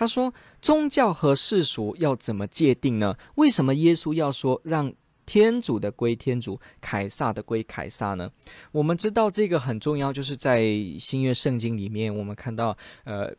他说：“宗教和世俗要怎么界定呢？为什么耶稣要说让天主的归天主，凯撒的归凯撒呢？我们知道这个很重要，就是在新约圣经里面，我们看到，呃。”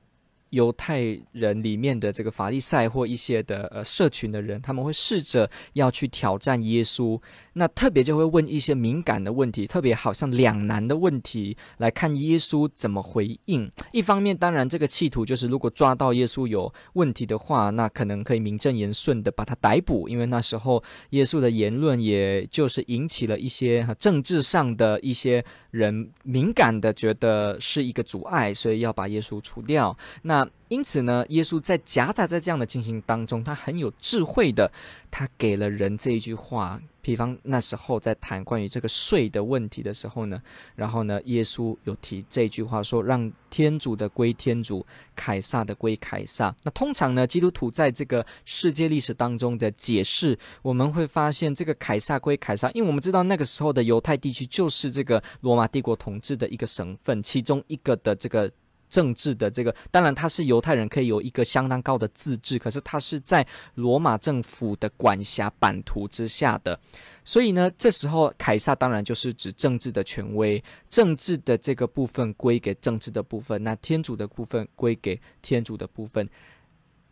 犹太人里面的这个法利赛或一些的呃社群的人，他们会试着要去挑战耶稣，那特别就会问一些敏感的问题，特别好像两难的问题，来看耶稣怎么回应。一方面，当然这个企图就是，如果抓到耶稣有问题的话，那可能可以名正言顺的把他逮捕，因为那时候耶稣的言论也就是引起了一些政治上的一些人敏感的觉得是一个阻碍，所以要把耶稣除掉。那因此呢，耶稣在夹杂在这样的进行当中，他很有智慧的，他给了人这一句话。比方那时候在谈关于这个税的问题的时候呢，然后呢，耶稣有提这句话说：“让天主的归天主，凯撒的归凯撒。”那通常呢，基督徒在这个世界历史当中的解释，我们会发现这个凯撒归凯撒，因为我们知道那个时候的犹太地区就是这个罗马帝国统治的一个省份，其中一个的这个。政治的这个，当然他是犹太人，可以有一个相当高的自治，可是他是在罗马政府的管辖版图之下的，所以呢，这时候凯撒当然就是指政治的权威，政治的这个部分归给政治的部分，那天主的部分归给天主的部分，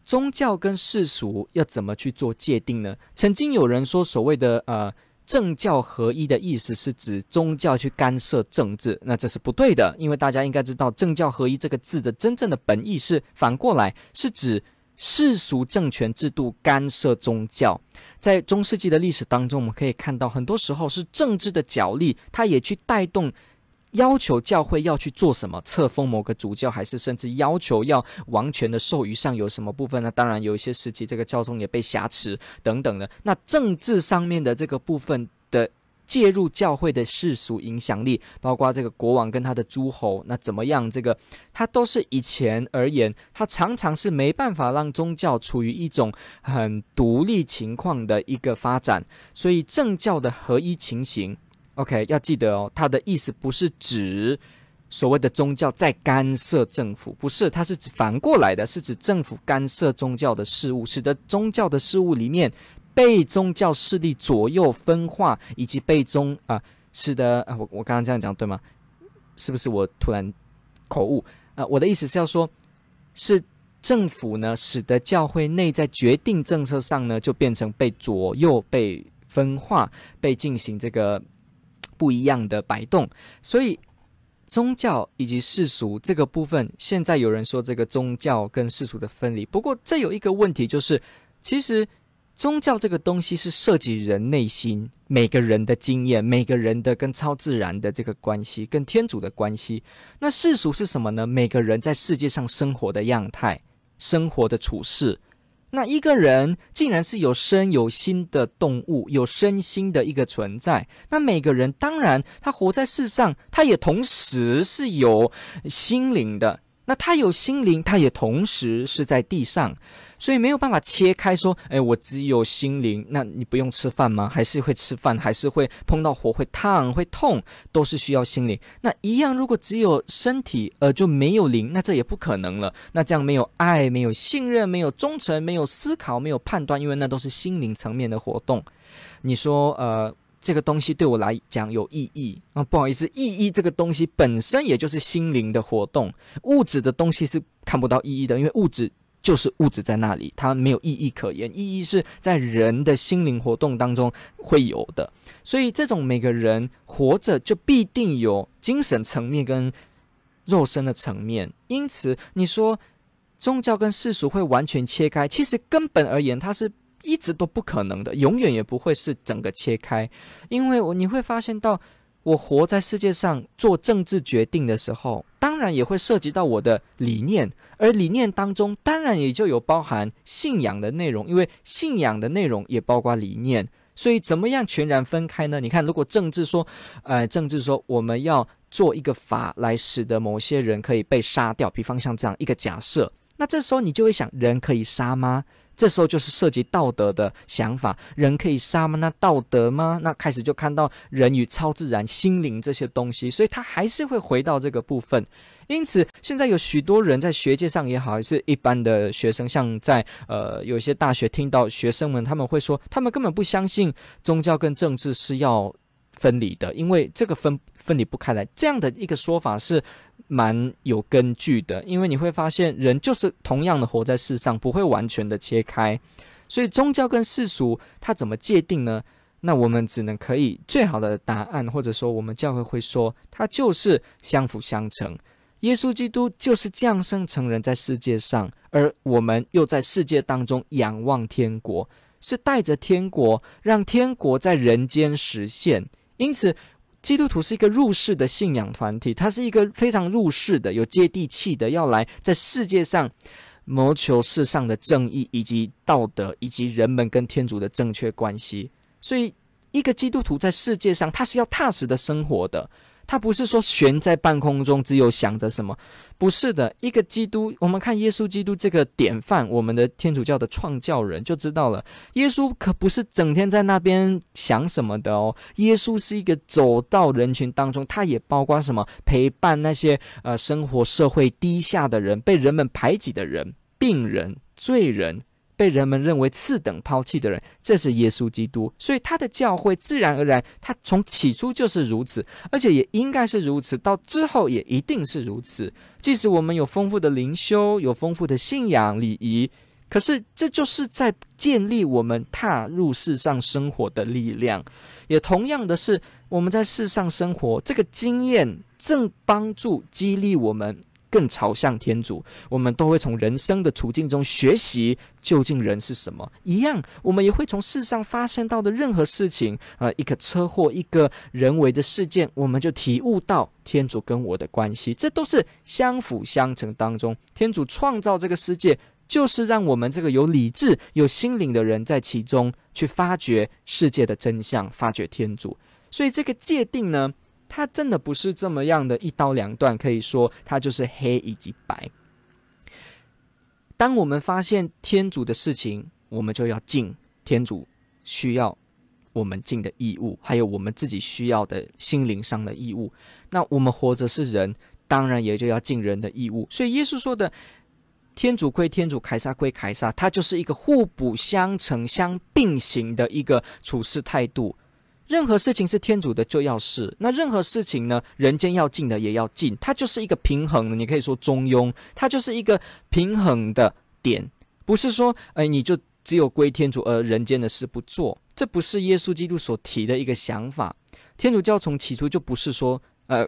宗教跟世俗要怎么去做界定呢？曾经有人说，所谓的呃。政教合一的意思是指宗教去干涉政治，那这是不对的，因为大家应该知道“政教合一”这个字的真正的本意是反过来，是指世俗政权制度干涉宗教。在中世纪的历史当中，我们可以看到，很多时候是政治的角力，它也去带动。要求教会要去做什么，册封某个主教，还是甚至要求要王权的授予上有什么部分呢？当然有一些时期，这个教宗也被挟持等等的。那政治上面的这个部分的介入教会的世俗影响力，包括这个国王跟他的诸侯，那怎么样？这个他都是以前而言，他常常是没办法让宗教处于一种很独立情况的一个发展，所以政教的合一情形。OK，要记得哦，他的意思不是指所谓的宗教在干涉政府，不是，它是指反过来的，是指政府干涉宗教的事务，使得宗教的事务里面被宗教势力左右分化，以及被宗啊，使得啊，我我刚刚这样讲对吗？是不是我突然口误啊？我的意思是要说，是政府呢，使得教会内在决定政策上呢，就变成被左右、被分化、被进行这个。不一样的摆动，所以宗教以及世俗这个部分，现在有人说这个宗教跟世俗的分离。不过这有一个问题，就是其实宗教这个东西是涉及人内心每个人的经验，每个人的跟超自然的这个关系，跟天主的关系。那世俗是什么呢？每个人在世界上生活的样态，生活的处事。那一个人竟然是有身有心的动物，有身心的一个存在。那每个人当然，他活在世上，他也同时是有心灵的。那他有心灵，他也同时是在地上。所以没有办法切开说，哎，我只有心灵，那你不用吃饭吗？还是会吃饭，还是会碰到火会烫会痛，都是需要心灵。那一样，如果只有身体，呃，就没有灵，那这也不可能了。那这样没有爱，没有信任，没有忠诚，没有思考，没有判断，因为那都是心灵层面的活动。你说，呃，这个东西对我来讲有意义啊？不好意思，意义这个东西本身也就是心灵的活动，物质的东西是看不到意义的，因为物质。就是物质在那里，它没有意义可言。意义是在人的心灵活动当中会有的。所以，这种每个人活着就必定有精神层面跟肉身的层面。因此，你说宗教跟世俗会完全切开，其实根本而言，它是一直都不可能的，永远也不会是整个切开。因为我你会发现到。我活在世界上做政治决定的时候，当然也会涉及到我的理念，而理念当中当然也就有包含信仰的内容，因为信仰的内容也包括理念，所以怎么样全然分开呢？你看，如果政治说，呃，政治说我们要做一个法来使得某些人可以被杀掉，比方像这样一个假设，那这时候你就会想，人可以杀吗？这时候就是涉及道德的想法，人可以杀吗？那道德吗？那开始就看到人与超自然、心灵这些东西，所以他还是会回到这个部分。因此，现在有许多人在学界上也好，还是一般的学生，像在呃有些大学听到学生们他们会说，他们根本不相信宗教跟政治是要分离的，因为这个分分离不开来。这样的一个说法是蛮有根据的，因为你会发现人就是同样的活在世上，不会完全的切开。所以宗教跟世俗它怎么界定呢？那我们只能可以最好的答案，或者说我们教会会说，它就是相辅相成。耶稣基督就是降生成人在世界上，而我们又在世界当中仰望天国，是带着天国，让天国在人间实现。因此，基督徒是一个入世的信仰团体，他是一个非常入世的、有接地气的，要来在世界上谋求世上的正义以及道德，以及人们跟天主的正确关系。所以，一个基督徒在世界上，他是要踏实的生活的。他不是说悬在半空中，只有想着什么，不是的。一个基督，我们看耶稣基督这个典范，我们的天主教的创教人就知道了，耶稣可不是整天在那边想什么的哦。耶稣是一个走到人群当中，他也包括什么，陪伴那些呃生活社会低下的人，被人们排挤的人，病人、罪人。被人们认为次等抛弃的人，这是耶稣基督，所以他的教会自然而然，他从起初就是如此，而且也应该是如此，到之后也一定是如此。即使我们有丰富的灵修，有丰富的信仰礼仪，可是这就是在建立我们踏入世上生活的力量。也同样的是，我们在世上生活这个经验，正帮助激励我们。更朝向天主，我们都会从人生的处境中学习究竟人是什么。一样，我们也会从世上发生到的任何事情，呃，一个车祸，一个人为的事件，我们就体悟到天主跟我的关系。这都是相辅相成当中，天主创造这个世界，就是让我们这个有理智、有心灵的人在其中去发掘世界的真相，发掘天主。所以这个界定呢，它真的不是这么样的一刀两断，可以说它就是黑以及白。当我们发现天主的事情，我们就要尽天主需要我们尽的义务，还有我们自己需要的心灵上的义务。那我们活着是人，当然也就要尽人的义务。所以耶稣说的“天主归天主，凯撒归凯撒”，它就是一个互补相成、相并行的一个处事态度。任何事情是天主的，就要是那任何事情呢，人间要尽的也要尽，它就是一个平衡的。你可以说中庸，它就是一个平衡的点，不是说，哎，你就只有归天主，而人间的事不做。这不是耶稣基督所提的一个想法。天主教从起初就不是说，呃，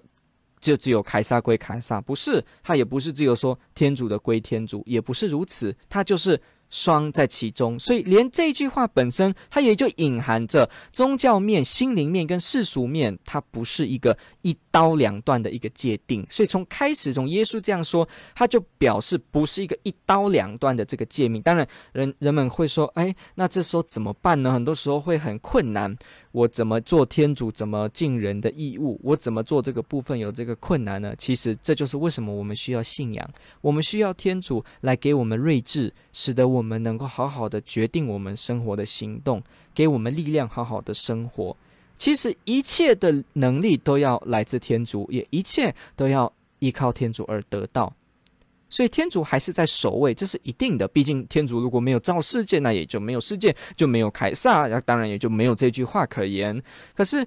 就只有凯撒归凯撒，不是，他也不是只有说天主的归天主，也不是如此，他就是。双在其中，所以连这句话本身，它也就隐含着宗教面、心灵面跟世俗面，它不是一个一刀两断的一个界定。所以从开始，从耶稣这样说，他就表示不是一个一刀两断的这个界面。当然，人人们会说，哎，那这时候怎么办呢？很多时候会很困难。我怎么做天主，怎么尽人的义务？我怎么做这个部分有这个困难呢？其实这就是为什么我们需要信仰，我们需要天主来给我们睿智，使得我们能够好好的决定我们生活的行动，给我们力量，好好的生活。其实一切的能力都要来自天主，也一切都要依靠天主而得到。所以天主还是在首位，这是一定的。毕竟天主如果没有造世界，那也就没有世界，就没有凯撒，那当然也就没有这句话可言。可是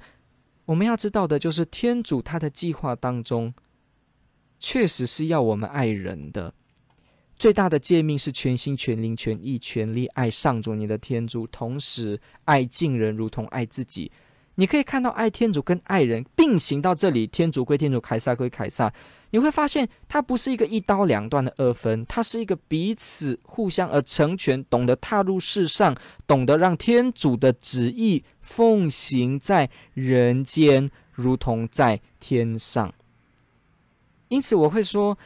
我们要知道的就是，天主他的计划当中，确实是要我们爱人的。最大的诫命是全心、全灵、全意、全力爱上主你的天主，同时爱近人如同爱自己。你可以看到爱天主跟爱人并行到这里，天主归天主，凯撒归凯撒。你会发现，它不是一个一刀两断的二分，它是一个彼此互相而成全，懂得踏入世上，懂得让天主的旨意奉行在人间，如同在天上。因此，我会说，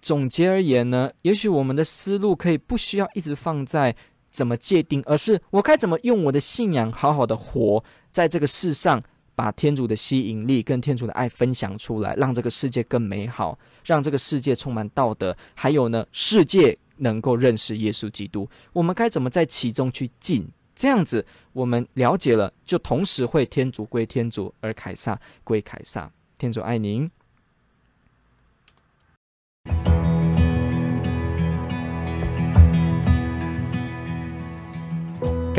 总结而言呢，也许我们的思路可以不需要一直放在怎么界定，而是我该怎么用我的信仰好好的活在这个世上，把天主的吸引力跟天主的爱分享出来，让这个世界更美好，让这个世界充满道德，还有呢，世界能够认识耶稣基督。我们该怎么在其中去进？这样子，我们了解了，就同时会天主归天主，而凯撒归凯撒。天主爱您。